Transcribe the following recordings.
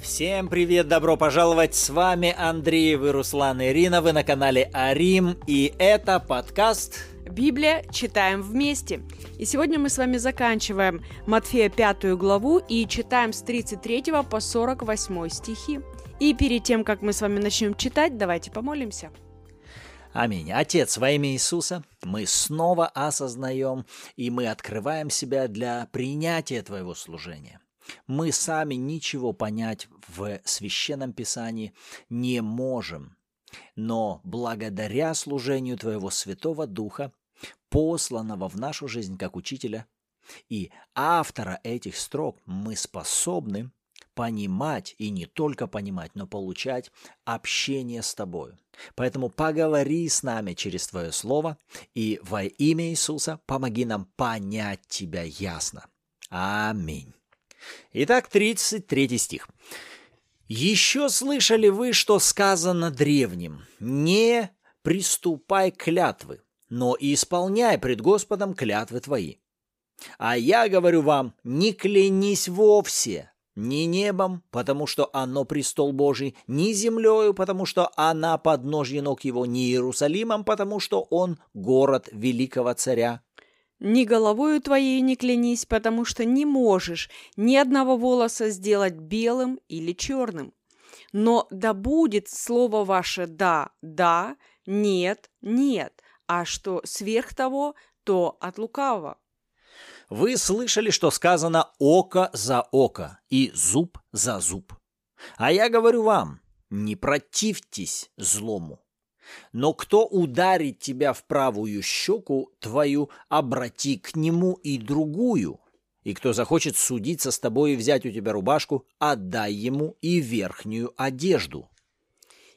Всем привет, добро пожаловать! С вами Андрей, вы Руслан и Ирина, вы на канале Арим, и это подкаст Библия читаем вместе. И сегодня мы с вами заканчиваем Матфея 5 главу и читаем с 33 по 48 стихи. И перед тем, как мы с вами начнем читать, давайте помолимся. Аминь. Отец, во имя Иисуса мы снова осознаем и мы открываем себя для принятия Твоего служения. Мы сами ничего понять в священном писании не можем, но благодаря служению Твоего Святого Духа, посланного в нашу жизнь как учителя и автора этих строк, мы способны понимать и не только понимать, но получать общение с тобою. Поэтому поговори с нами через Твое Слово и во имя Иисуса помоги нам понять Тебя ясно. Аминь. Итак, 33 стих. «Еще слышали вы, что сказано древним, не приступай клятвы, но и исполняй пред Господом клятвы твои. А я говорю вам, не клянись вовсе, ни небом, потому что оно престол Божий, ни землею, потому что она подножье ног его, ни Иерусалимом, потому что он город великого царя. Ни головою твоей не клянись, потому что не можешь ни одного волоса сделать белым или черным. Но да будет слово ваше «да», «да», «нет», «нет», а что сверх того, то от лукавого. Вы слышали, что сказано «око за око» и «зуб за зуб». А я говорю вам, не противьтесь злому. Но кто ударит тебя в правую щеку твою, обрати к нему и другую. И кто захочет судиться с тобой и взять у тебя рубашку, отдай ему и верхнюю одежду.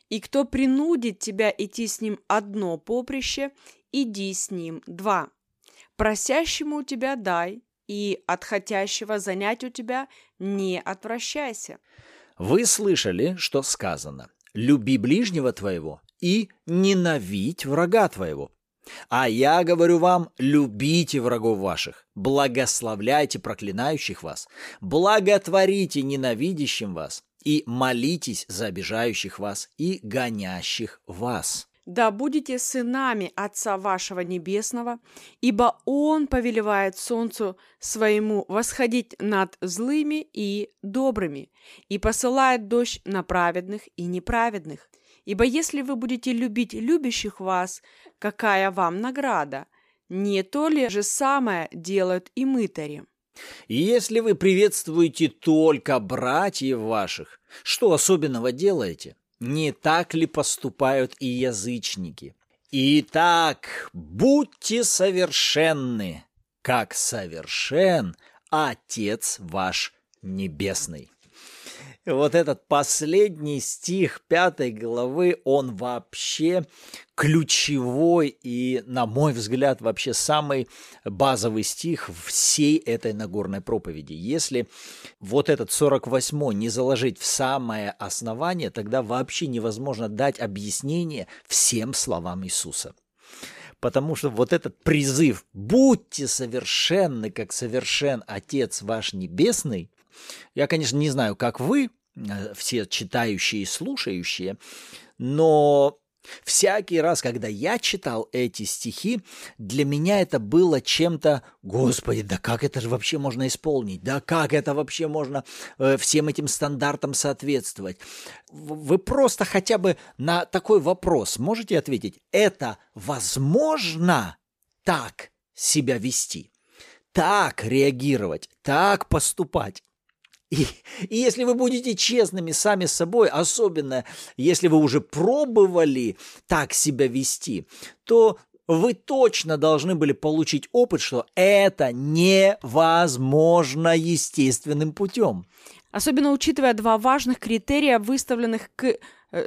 И кто принудит тебя идти с ним одно поприще, иди с ним два. Просящему у тебя дай, и от хотящего занять у тебя не отвращайся. Вы слышали, что сказано «люби ближнего твоего и ненавидь врага твоего». А я говорю вам, любите врагов ваших, благословляйте проклинающих вас, благотворите ненавидящим вас и молитесь за обижающих вас и гонящих вас да будете сынами Отца вашего Небесного, ибо Он повелевает солнцу своему восходить над злыми и добрыми, и посылает дождь на праведных и неправедных. Ибо если вы будете любить любящих вас, какая вам награда? Не то ли же самое делают и мытари? И если вы приветствуете только братьев ваших, что особенного делаете? Не так ли поступают и язычники? Итак, будьте совершенны, как совершен Отец ваш Небесный. Вот этот последний стих пятой главы, он вообще ключевой и, на мой взгляд, вообще самый базовый стих всей этой Нагорной проповеди. Если вот этот 48 не заложить в самое основание, тогда вообще невозможно дать объяснение всем словам Иисуса. Потому что вот этот призыв «Будьте совершенны, как совершен Отец ваш Небесный», я, конечно, не знаю, как вы, э, все читающие и слушающие, но Всякий раз, когда я читал эти стихи, для меня это было чем-то, Господи, да как это же вообще можно исполнить? Да как это вообще можно э, всем этим стандартам соответствовать? Вы просто хотя бы на такой вопрос можете ответить, это возможно так себя вести, так реагировать, так поступать? И, и если вы будете честными сами с собой, особенно если вы уже пробовали так себя вести, то вы точно должны были получить опыт, что это невозможно естественным путем. Особенно учитывая два важных критерия, выставленных к э,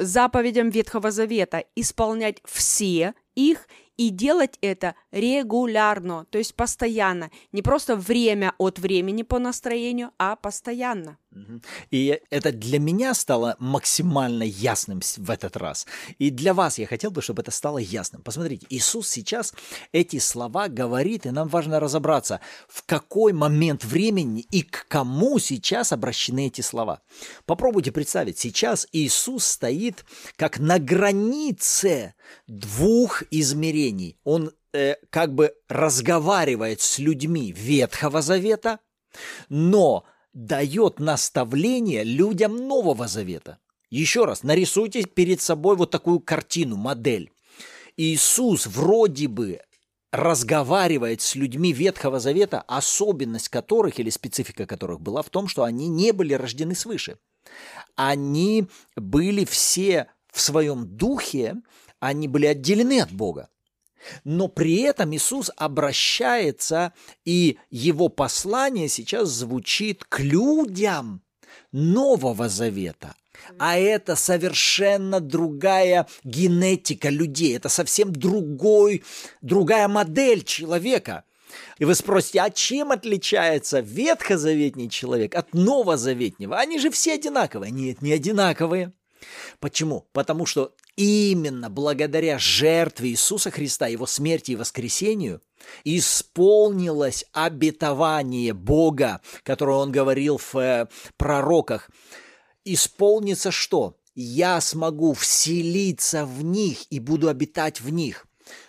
заповедям Ветхого Завета – исполнять все их и делать это регулярно, то есть постоянно, не просто время от времени по настроению, а постоянно. И это для меня стало максимально ясным в этот раз. И для вас я хотел бы, чтобы это стало ясным. Посмотрите, Иисус сейчас эти слова говорит, и нам важно разобраться, в какой момент времени и к кому сейчас обращены эти слова. Попробуйте представить, сейчас Иисус стоит как на границе двух измерений. Он э, как бы разговаривает с людьми Ветхого Завета, но дает наставление людям Нового Завета. Еще раз, нарисуйте перед собой вот такую картину, модель. Иисус вроде бы разговаривает с людьми Ветхого Завета, особенность которых или специфика которых была в том, что они не были рождены свыше. Они были все в своем духе, они были отделены от Бога. Но при этом Иисус обращается, и его послание сейчас звучит к людям Нового Завета. А это совершенно другая генетика людей, это совсем другой, другая модель человека. И вы спросите, а чем отличается ветхозаветний человек от новозаветнего? Они же все одинаковые. Нет, не одинаковые. Почему? Потому что именно благодаря жертве Иисуса Христа, Его смерти и воскресению, исполнилось обетование Бога, которое Он говорил в э, пророках. Исполнится что? Я смогу вселиться в них и буду обитать в них.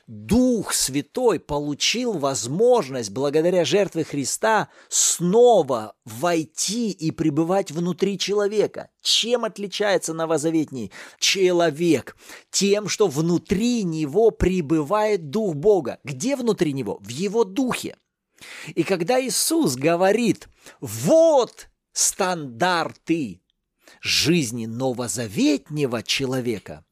Дух Святой получил возможность благодаря жертве Христа снова войти и пребывать внутри человека. Чем отличается новозаветний человек? Тем, что внутри него пребывает Дух Бога. Где внутри него? В его духе. И когда Иисус говорит, вот стандарты жизни новозаветнего человека,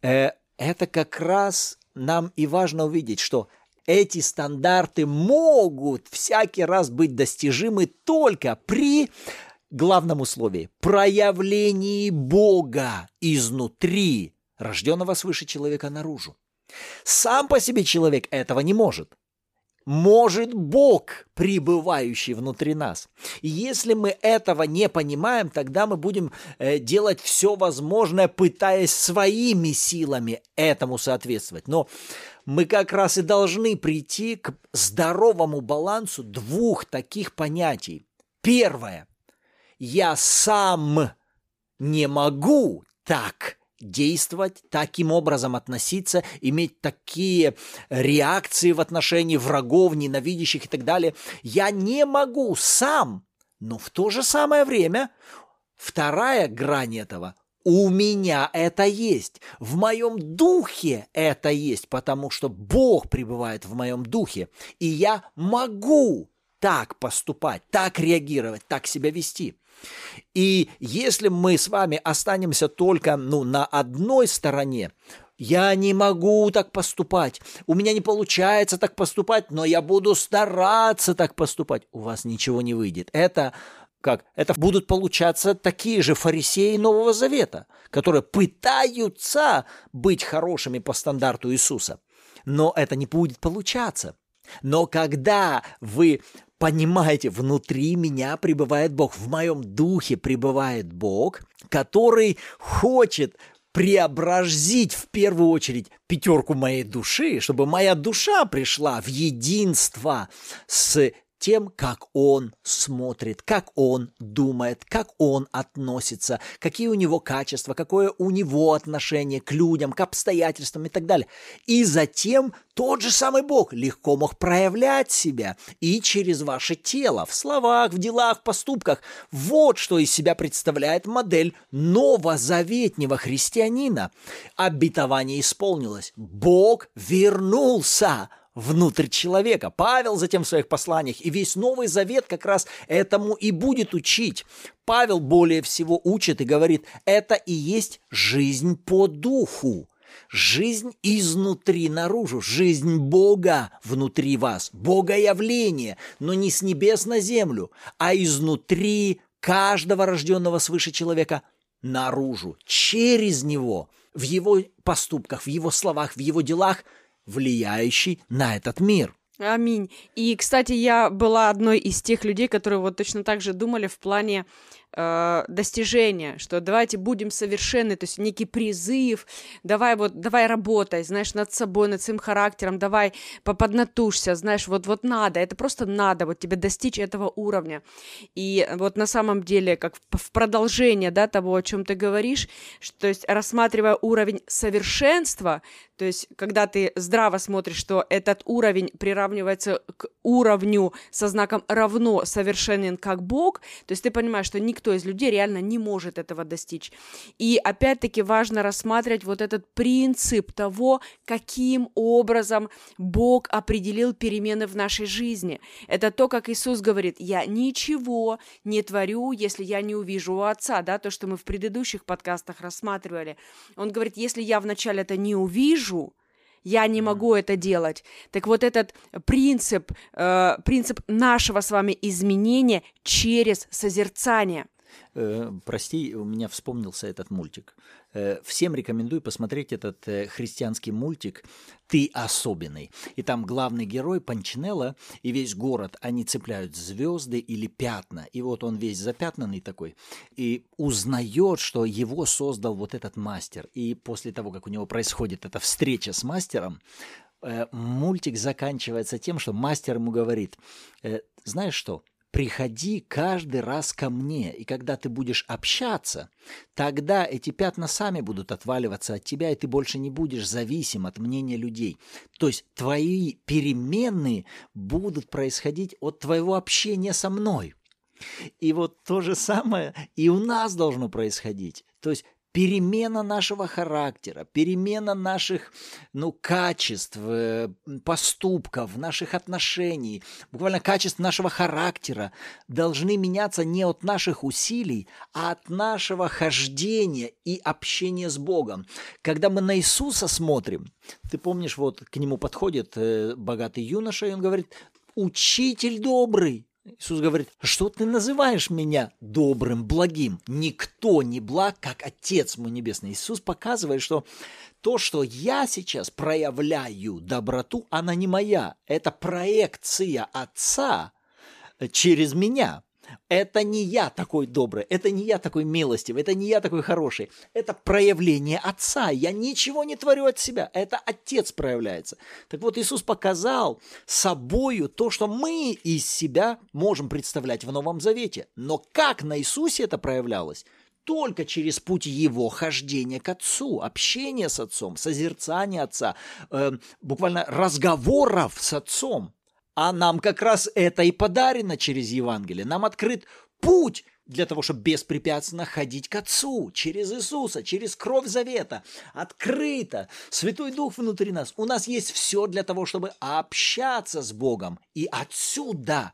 э, это как раз нам и важно увидеть, что эти стандарты могут всякий раз быть достижимы только при главном условии – проявлении Бога изнутри рожденного свыше человека наружу. Сам по себе человек этого не может может Бог, пребывающий внутри нас. И если мы этого не понимаем, тогда мы будем э, делать все возможное, пытаясь своими силами этому соответствовать. Но мы как раз и должны прийти к здоровому балансу двух таких понятий. Первое. Я сам не могу так действовать, таким образом относиться, иметь такие реакции в отношении врагов, ненавидящих и так далее. Я не могу сам, но в то же самое время вторая грань этого у меня это есть, в моем духе это есть, потому что Бог пребывает в моем духе, и я могу так поступать, так реагировать, так себя вести. И если мы с вами останемся только ну, на одной стороне, я не могу так поступать, у меня не получается так поступать, но я буду стараться так поступать. У вас ничего не выйдет. Это как? Это будут получаться такие же фарисеи Нового Завета, которые пытаются быть хорошими по стандарту Иисуса. Но это не будет получаться. Но когда вы понимаете, внутри меня пребывает Бог, в моем духе пребывает Бог, который хочет преобразить в первую очередь пятерку моей души, чтобы моя душа пришла в единство с тем, как он смотрит, как он думает, как он относится, какие у него качества, какое у него отношение к людям, к обстоятельствам и так далее. И затем тот же самый Бог легко мог проявлять себя и через ваше тело, в словах, в делах, в поступках. Вот что из себя представляет модель новозаветнего христианина. Обетование исполнилось. Бог вернулся внутрь человека. Павел затем в своих посланиях и весь Новый Завет как раз этому и будет учить. Павел более всего учит и говорит, это и есть жизнь по духу. Жизнь изнутри наружу, жизнь Бога внутри вас, Бога явление, но не с небес на землю, а изнутри каждого рожденного свыше человека наружу, через него, в его поступках, в его словах, в его делах – влияющий на этот мир. Аминь. И, кстати, я была одной из тех людей, которые вот точно так же думали в плане э, достижения, что давайте будем совершенны, то есть некий призыв, давай вот, давай работай, знаешь, над собой, над своим характером, давай поднатужься, знаешь, вот, вот надо, это просто надо, вот тебе достичь этого уровня. И вот на самом деле, как в продолжение, да, того, о чем ты говоришь, что, то есть рассматривая уровень совершенства, то есть когда ты здраво смотришь, что этот уровень приравнивается к уровню со знаком равно совершенен как Бог, то есть ты понимаешь, что никто из людей реально не может этого достичь. И опять-таки важно рассматривать вот этот принцип того, каким образом Бог определил перемены в нашей жизни. Это то, как Иисус говорит, я ничего не творю, если я не увижу у Отца, да, то, что мы в предыдущих подкастах рассматривали. Он говорит, если я вначале это не увижу, я не могу это делать. Так вот этот принцип, э, принцип нашего с вами изменения через созерцание. Э, прости, у меня вспомнился этот мультик. Э, всем рекомендую посмотреть этот э, христианский мультик «Ты особенный». И там главный герой Панчинелла и весь город, они цепляют звезды или пятна. И вот он весь запятнанный такой. И узнает, что его создал вот этот мастер. И после того, как у него происходит эта встреча с мастером, мультик заканчивается тем, что мастер ему говорит, знаешь что, приходи каждый раз ко мне, и когда ты будешь общаться, тогда эти пятна сами будут отваливаться от тебя, и ты больше не будешь зависим от мнения людей. То есть твои переменные будут происходить от твоего общения со мной. И вот то же самое и у нас должно происходить. То есть перемена нашего характера, перемена наших ну, качеств, э, поступков, наших отношений, буквально качеств нашего характера должны меняться не от наших усилий, а от нашего хождения и общения с Богом. Когда мы на Иисуса смотрим, ты помнишь, вот к нему подходит э, богатый юноша, и он говорит, «Учитель добрый, Иисус говорит, что ты называешь меня добрым, благим? Никто не благ, как Отец мой Небесный. Иисус показывает, что то, что я сейчас проявляю доброту, она не моя. Это проекция Отца через меня. Это не я такой добрый, это не я такой милостивый, это не я такой хороший. Это проявление Отца. Я ничего не творю от себя. Это Отец проявляется. Так вот, Иисус показал собою то, что мы из себя можем представлять в Новом Завете. Но как на Иисусе это проявлялось? только через путь его хождения к Отцу, общения с Отцом, созерцания Отца, э, буквально разговоров с Отцом. А нам как раз это и подарено через Евангелие. Нам открыт путь для того, чтобы беспрепятственно ходить к Отцу, через Иисуса, через кровь завета, открыто, Святой Дух внутри нас. У нас есть все для того, чтобы общаться с Богом. И отсюда,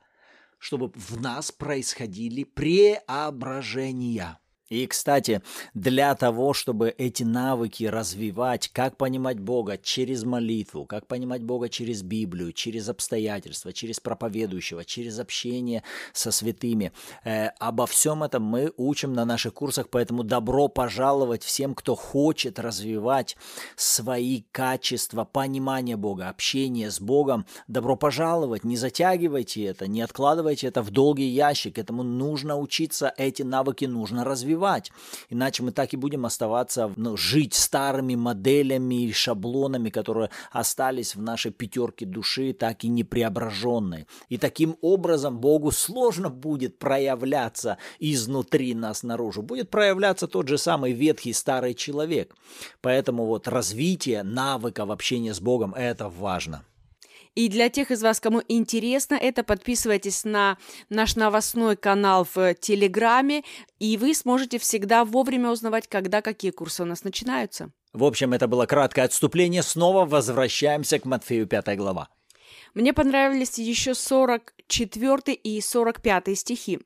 чтобы в нас происходили преображения. И, кстати, для того, чтобы эти навыки развивать, как понимать Бога через молитву, как понимать Бога через Библию, через обстоятельства, через проповедующего, через общение со святыми, э, обо всем этом мы учим на наших курсах, поэтому добро пожаловать всем, кто хочет развивать свои качества понимания Бога, общения с Богом. Добро пожаловать, не затягивайте это, не откладывайте это в долгий ящик, этому нужно учиться, эти навыки нужно развивать развивать. Иначе мы так и будем оставаться, ну, жить старыми моделями и шаблонами, которые остались в нашей пятерке души, так и не преображенные. И таким образом Богу сложно будет проявляться изнутри нас наружу. Будет проявляться тот же самый ветхий старый человек. Поэтому вот развитие навыков общения с Богом – это важно. И для тех из вас, кому интересно это, подписывайтесь на наш новостной канал в Телеграме, и вы сможете всегда вовремя узнавать, когда какие курсы у нас начинаются. В общем, это было краткое отступление. Снова возвращаемся к Матфею 5 глава. Мне понравились еще 44 и 45 стихи.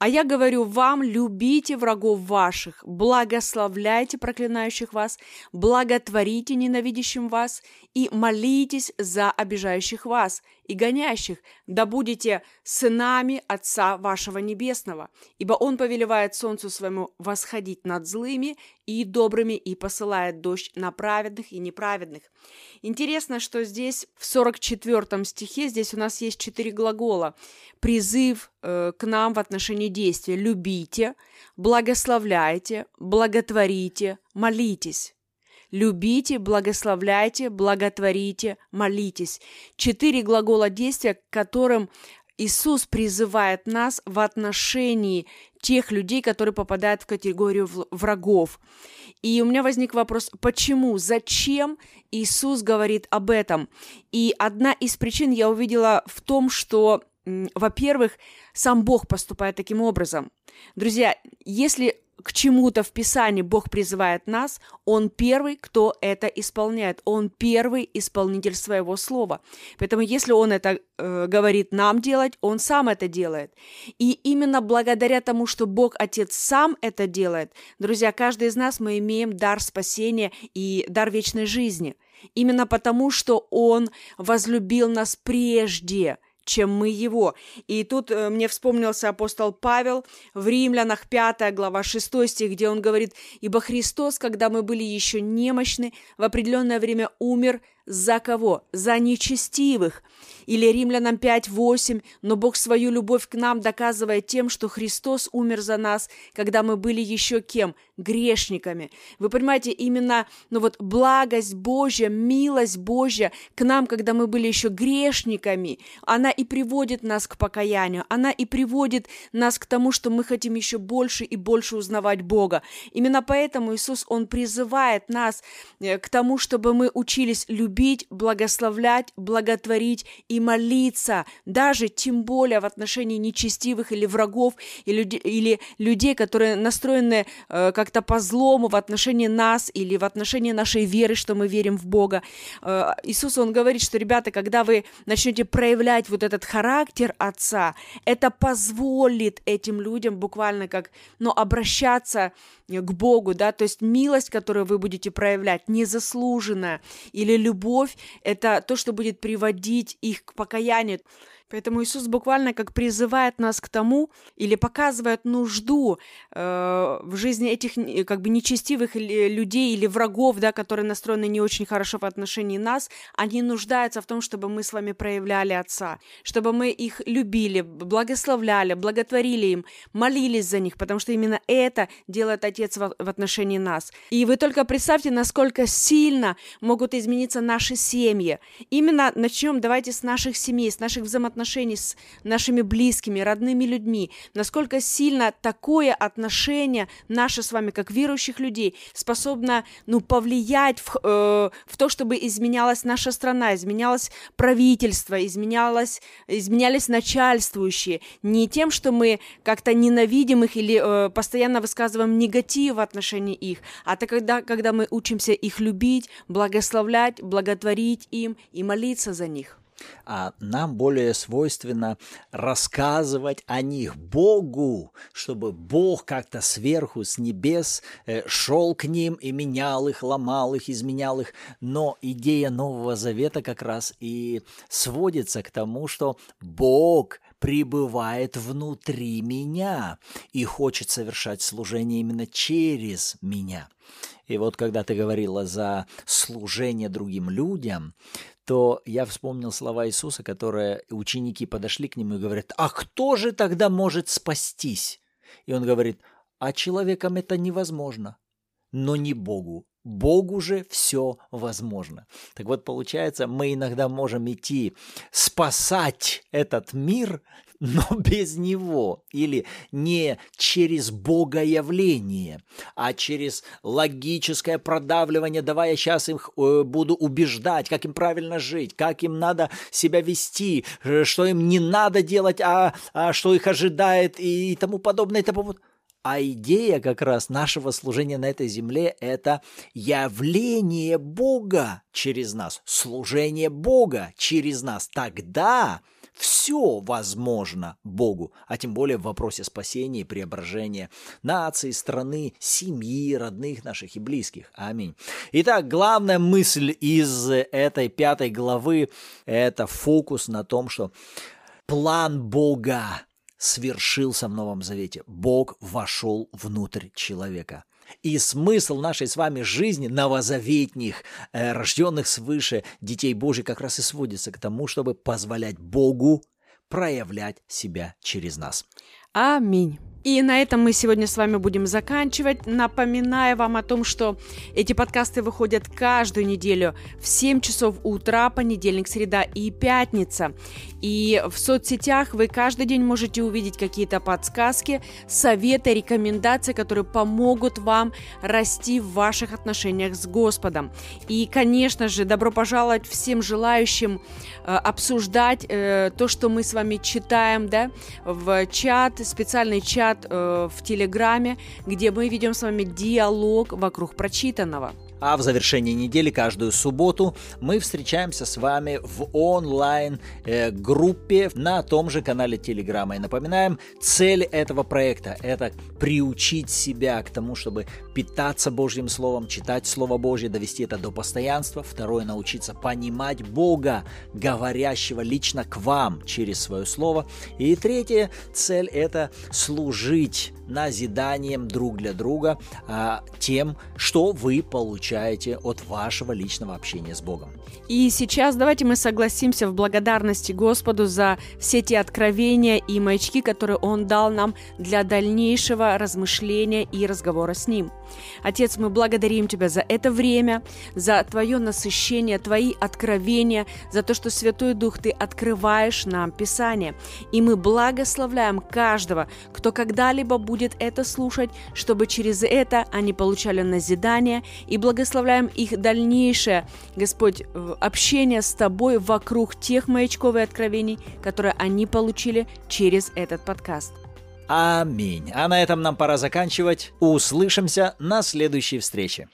А я говорю вам, любите врагов ваших, благословляйте проклинающих вас, благотворите ненавидящим вас и молитесь за обижающих вас, и гонящих, да будете сынами Отца вашего Небесного, ибо Он повелевает солнцу своему восходить над злыми и добрыми и посылает дождь на праведных и неправедных. Интересно, что здесь в 44 стихе, здесь у нас есть четыре глагола. Призыв э, к нам в отношении действия. Любите, благословляйте, благотворите, молитесь. Любите, благословляйте, благотворите, молитесь. Четыре глагола действия, к которым Иисус призывает нас в отношении тех людей, которые попадают в категорию врагов. И у меня возник вопрос, почему, зачем Иисус говорит об этом? И одна из причин я увидела в том, что, во-первых, сам Бог поступает таким образом. Друзья, если к чему-то в Писании Бог призывает нас, Он первый, кто это исполняет. Он первый исполнитель своего слова. Поэтому если Он это э, говорит нам делать, Он сам это делает. И именно благодаря тому, что Бог Отец сам это делает, друзья, каждый из нас мы имеем дар спасения и дар вечной жизни. Именно потому, что Он возлюбил нас прежде – чем мы его. И тут э, мне вспомнился апостол Павел в Римлянах 5 глава 6 стих, где он говорит, «Ибо Христос, когда мы были еще немощны, в определенное время умер за кого? За нечестивых. Или Римлянам 5.8. Но Бог свою любовь к нам доказывает тем, что Христос умер за нас, когда мы были еще кем? Грешниками. Вы понимаете, именно ну вот благость Божья, милость Божья к нам, когда мы были еще грешниками, она и приводит нас к покаянию, она и приводит нас к тому, что мы хотим еще больше и больше узнавать Бога. Именно поэтому Иисус, Он призывает нас э, к тому, чтобы мы учились любить любить, благословлять, благотворить и молиться, даже тем более в отношении нечестивых или врагов, или, или людей, которые настроены э, как-то по злому в отношении нас или в отношении нашей веры, что мы верим в Бога. Э, Иисус, Он говорит, что, ребята, когда вы начнете проявлять вот этот характер Отца, это позволит этим людям буквально как, ну, обращаться к Богу, да, то есть милость, которую вы будете проявлять, незаслуженная, или любовь, любовь – это то, что будет приводить их к покаянию. Поэтому Иисус буквально как призывает нас к тому или показывает нужду э, в жизни этих как бы нечестивых людей или врагов, да, которые настроены не очень хорошо в отношении нас, они нуждаются в том, чтобы мы с вами проявляли Отца, чтобы мы их любили, благословляли, благотворили им, молились за них, потому что именно это делает Отец в, в отношении нас. И вы только представьте, насколько сильно могут измениться наши семьи. Именно начнем, давайте с наших семей, с наших взаимоотношений отношений с нашими близкими, родными людьми, насколько сильно такое отношение наше с вами, как верующих людей, способно ну, повлиять в, э, в то, чтобы изменялась наша страна, изменялось правительство, изменялось, изменялись начальствующие. Не тем, что мы как-то ненавидим их или э, постоянно высказываем негатив в отношении их, а это когда, когда мы учимся их любить, благословлять, благотворить им и молиться за них а нам более свойственно рассказывать о них Богу, чтобы Бог как-то сверху, с небес э, шел к ним и менял их, ломал их, изменял их. Но идея Нового Завета как раз и сводится к тому, что Бог пребывает внутри меня и хочет совершать служение именно через меня. И вот когда ты говорила за служение другим людям, то я вспомнил слова Иисуса, которые ученики подошли к нему и говорят, а кто же тогда может спастись? И он говорит, а человеком это невозможно, но не Богу. Богу же все возможно. Так вот, получается, мы иногда можем идти спасать этот мир, но без него. Или не через богоявление, а через логическое продавливание, давай я сейчас их э, буду убеждать, как им правильно жить, как им надо себя вести, э, что им не надо делать, а, а что их ожидает и, тому подобное. И тому... А идея как раз нашего служения на этой земле – это явление Бога через нас, служение Бога через нас. Тогда все возможно Богу, а тем более в вопросе спасения и преображения нации, страны, семьи, родных наших и близких. Аминь. Итак, главная мысль из этой пятой главы – это фокус на том, что план Бога свершился в Новом Завете. Бог вошел внутрь человека. И смысл нашей с вами жизни новозаветних, э, рожденных свыше детей Божьих как раз и сводится к тому, чтобы позволять Богу проявлять себя через нас. Аминь. И на этом мы сегодня с вами будем заканчивать. Напоминаю вам о том, что эти подкасты выходят каждую неделю в 7 часов утра, понедельник, среда и пятница. И в соцсетях вы каждый день можете увидеть какие-то подсказки, советы, рекомендации, которые помогут вам расти в ваших отношениях с Господом. И, конечно же, добро пожаловать всем желающим э, обсуждать э, то, что мы с вами читаем, да, в чат, специальный чат э, в Телеграме, где мы ведем с вами диалог вокруг прочитанного. А в завершении недели каждую субботу мы встречаемся с вами в онлайн-группе э, на том же канале Телеграма. И напоминаем, цель этого проекта – это приучить себя к тому, чтобы питаться Божьим Словом, читать Слово Божье, довести это до постоянства. Второе – научиться понимать Бога, говорящего лично к вам через свое Слово. И третье – цель – это служить назиданием друг для друга а, тем, что вы получаете от вашего личного общения с Богом. И сейчас давайте мы согласимся в благодарности Господу за все те откровения и маячки, которые Он дал нам для дальнейшего размышления и разговора с Ним. Отец, мы благодарим Тебя за это время, за Твое насыщение, Твои откровения, за то, что Святой Дух Ты открываешь нам Писание. И мы благословляем каждого, кто когда-либо будет это слушать, чтобы через это они получали назидание, и благословляем их дальнейшее, Господь, общение с Тобой вокруг тех маячков и откровений, которые они получили через этот подкаст. Аминь. А на этом нам пора заканчивать. Услышимся на следующей встрече.